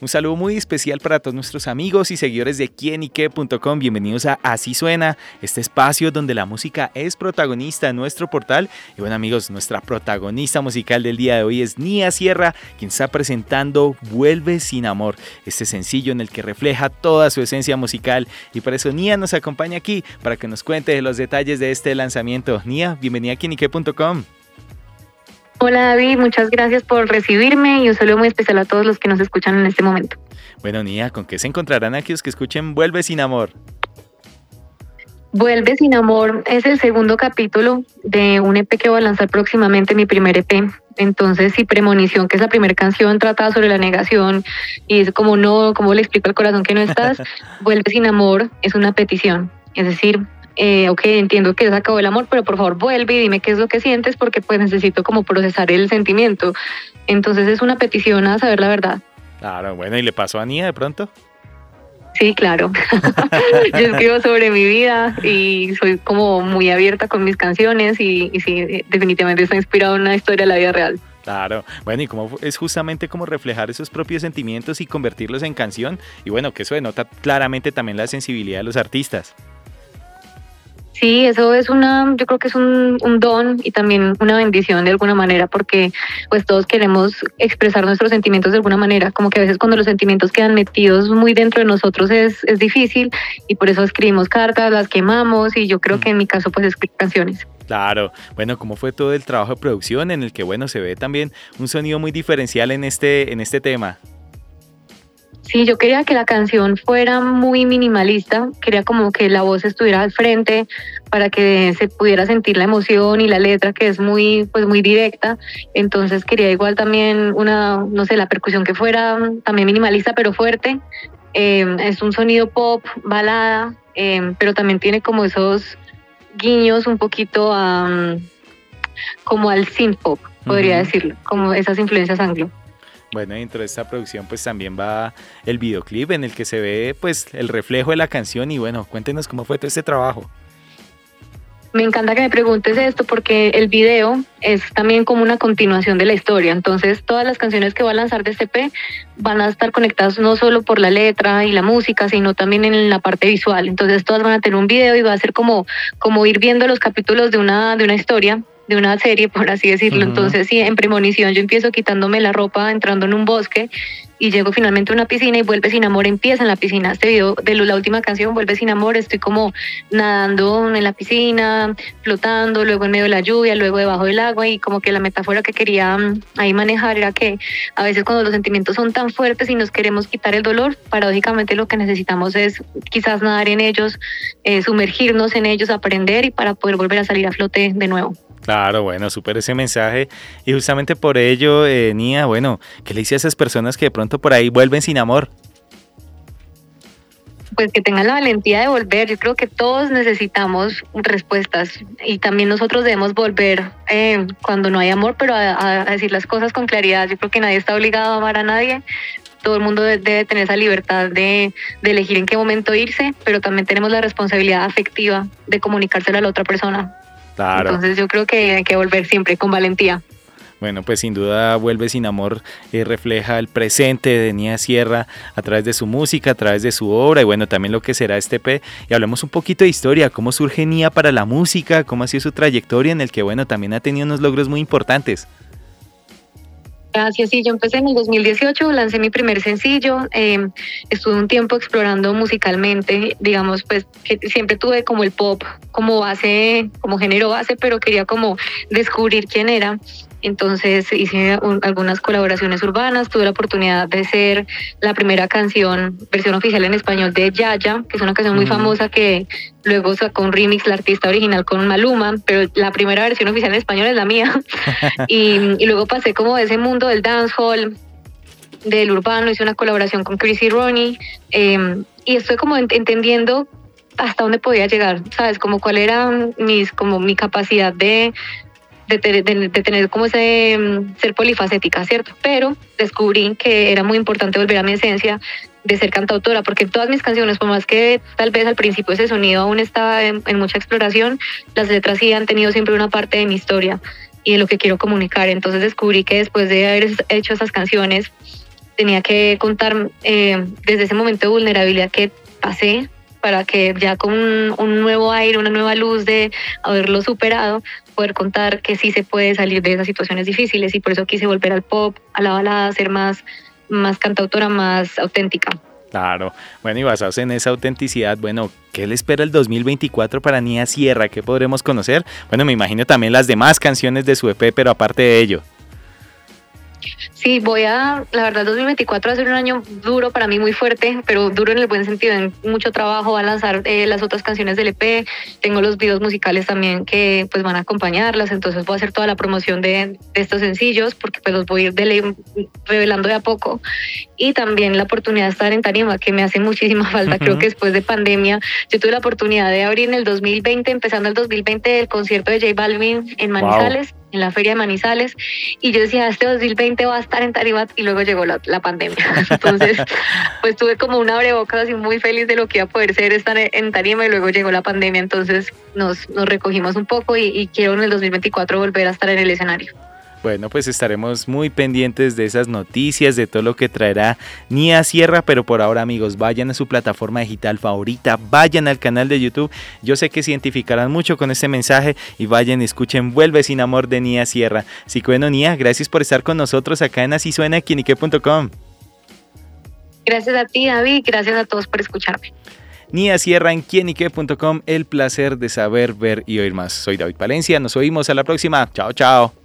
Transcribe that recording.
Un saludo muy especial para todos nuestros amigos y seguidores de quienique.com. Bienvenidos a Así Suena, este espacio donde la música es protagonista en nuestro portal. Y bueno amigos, nuestra protagonista musical del día de hoy es Nia Sierra, quien está presentando Vuelve sin amor, este sencillo en el que refleja toda su esencia musical. Y por eso Nia nos acompaña aquí para que nos cuente los detalles de este lanzamiento. Nia, bienvenida a quienique.com. Hola David, muchas gracias por recibirme y un saludo muy especial a todos los que nos escuchan en este momento. Bueno, Nia, ¿con qué se encontrarán aquellos que escuchen Vuelve sin amor? Vuelve sin amor es el segundo capítulo de un EP que voy a lanzar próximamente, mi primer EP. Entonces, si Premonición, que es la primera canción, trata sobre la negación y es como no, como le explico al corazón que no estás, Vuelve sin amor es una petición. Es decir, eh, ok, entiendo que se acabó el amor, pero por favor vuelve y dime qué es lo que sientes porque pues necesito como procesar el sentimiento. Entonces es una petición a saber la verdad. Claro, bueno, ¿y le pasó a Nia de pronto? Sí, claro. Yo escribo sobre mi vida y soy como muy abierta con mis canciones y, y sí, definitivamente está inspirado en una historia de la vida real. Claro, bueno, y cómo es justamente como reflejar esos propios sentimientos y convertirlos en canción, y bueno, que eso denota claramente también la sensibilidad de los artistas. Sí, eso es una, yo creo que es un, don y también una bendición de alguna manera, porque pues todos queremos expresar nuestros sentimientos de alguna manera, como que a veces cuando los sentimientos quedan metidos muy dentro de nosotros es, es difícil y por eso escribimos cartas, las quemamos y yo creo mm. que en mi caso pues escribo canciones. Claro, bueno, ¿cómo fue todo el trabajo de producción en el que, bueno, se ve también un sonido muy diferencial en este, en este tema? Sí, yo quería que la canción fuera muy minimalista, quería como que la voz estuviera al frente para que se pudiera sentir la emoción y la letra que es muy pues muy directa, entonces quería igual también una no sé, la percusión que fuera también minimalista pero fuerte. Eh, es un sonido pop, balada, eh, pero también tiene como esos guiños un poquito a como al synth pop, podría decirlo, como esas influencias anglo. Bueno, dentro de esta producción pues también va el videoclip en el que se ve pues el reflejo de la canción y bueno, cuéntenos cómo fue todo este trabajo. Me encanta que me preguntes esto porque el video es también como una continuación de la historia. Entonces, todas las canciones que voy a lanzar de este P van a estar conectadas no solo por la letra y la música, sino también en la parte visual. Entonces, todas van a tener un video y va a ser como, como ir viendo los capítulos de una, de una historia de una serie, por así decirlo. Entonces, sí, en premonición yo empiezo quitándome la ropa, entrando en un bosque y llego finalmente a una piscina y vuelve sin amor, empieza en la piscina. Este video de la última canción, vuelve sin amor, estoy como nadando en la piscina, flotando, luego en medio de la lluvia, luego debajo del agua y como que la metáfora que quería mm, ahí manejar era que a veces cuando los sentimientos son tan fuertes y nos queremos quitar el dolor, paradójicamente lo que necesitamos es quizás nadar en ellos, eh, sumergirnos en ellos, aprender y para poder volver a salir a flote de nuevo. Claro, bueno, súper ese mensaje. Y justamente por ello, eh, Nia, bueno, ¿qué le dice a esas personas que de pronto por ahí vuelven sin amor? Pues que tengan la valentía de volver. Yo creo que todos necesitamos respuestas y también nosotros debemos volver eh, cuando no hay amor, pero a, decir las cosas con claridad. Yo creo que nadie está obligado a amar a nadie. Todo el mundo debe tener esa libertad de, de elegir en qué momento irse, pero también tenemos la responsabilidad afectiva de comunicárselo a la otra persona. Entonces yo creo que hay que volver siempre con valentía. Bueno, pues sin duda Vuelve sin amor y refleja el presente de Nia Sierra a través de su música, a través de su obra y bueno, también lo que será este P. Y hablemos un poquito de historia, cómo surge Nia para la música, cómo ha sido su trayectoria en el que bueno, también ha tenido unos logros muy importantes. Gracias, sí, yo empecé en el 2018, lancé mi primer sencillo, eh, estuve un tiempo explorando musicalmente, digamos, pues que siempre tuve como el pop como base, como género base, pero quería como descubrir quién era. Entonces hice algunas colaboraciones urbanas, tuve la oportunidad de ser la primera canción, versión oficial en español de Yaya, que es una canción muy famosa que luego sacó un remix la artista original con Maluma, pero la primera versión oficial en español es la mía. y, luego pasé como de ese mundo del dancehall, del urbano, hice una colaboración con Chrissy Ronnie em, y estoy como entendiendo hasta dónde podía llegar, ¿sabes? Como cuál era mis, como mi capacidad de de, tener como ese mm, ser polifacética, ¿cierto? Pero descubrí que era muy importante volver a mi esencia de ser cantautora, porque todas mis canciones, por más que tal vez al principio ese sonido aún estaba en, mucha exploración, las letras sí han tenido siempre una parte de mi historia y de lo que quiero comunicar. Entonces descubrí que después de haber hecho esas canciones, tenía que contar eh, desde ese momento de vulnerabilidad que pasé para que ya con un, nuevo aire, una nueva luz de haberlo superado, poder contar que sí se puede salir de esas situaciones difíciles y por eso quise volver al pop, a la balada, ser más, más cantautora, más auténtica. Claro, bueno, y basados en esa autenticidad, bueno, ¿qué le espera el 2024 para Nia Sierra? ¿Qué podremos conocer? Bueno, me imagino también las demás canciones de su EP, pero aparte de ello. Sí, voy a, la verdad, 2024 va a ser un año duro para mí, muy fuerte, pero duro en el buen sentido, en mucho trabajo, va a lanzar eh, las otras canciones del EP, tengo los videos musicales también que pues van a acompañarlas, entonces voy a hacer toda la promoción de, estos sencillos, porque pues los voy a ir revelando de a poco, y también la oportunidad de estar en Tarima, que me hace muchísima falta, creo que después de pandemia, yo tuve la oportunidad de abrir en el 2020, empezando el 2020, el concierto de J Balvin en Manizales, en la feria de Manizales y yo decía, este 2020 va a estar en Tarima y luego llegó la, pandemia. Entonces, pues tuve como una abrebocas así muy feliz de lo que iba a poder ser estar en Tarima y luego llegó la pandemia. Entonces nos, nos recogimos un poco y quiero en el 2024 volver a estar en el escenario. Bueno, pues estaremos muy pendientes de esas noticias, de todo lo que traerá Nia Sierra, pero por ahora amigos, vayan a su plataforma digital favorita, vayan al canal de YouTube, yo sé que se identificarán mucho con este mensaje y vayan y escuchen Vuelve sin amor de Nia Sierra. Así que bueno, Nia, gracias por estar con nosotros acá en Así Suena, Gracias a ti, David, gracias a todos por escucharme. Nia Sierra en quienique.com, el placer de saber, ver y oír más. Soy David Palencia, nos oímos a la próxima. Chao, chao.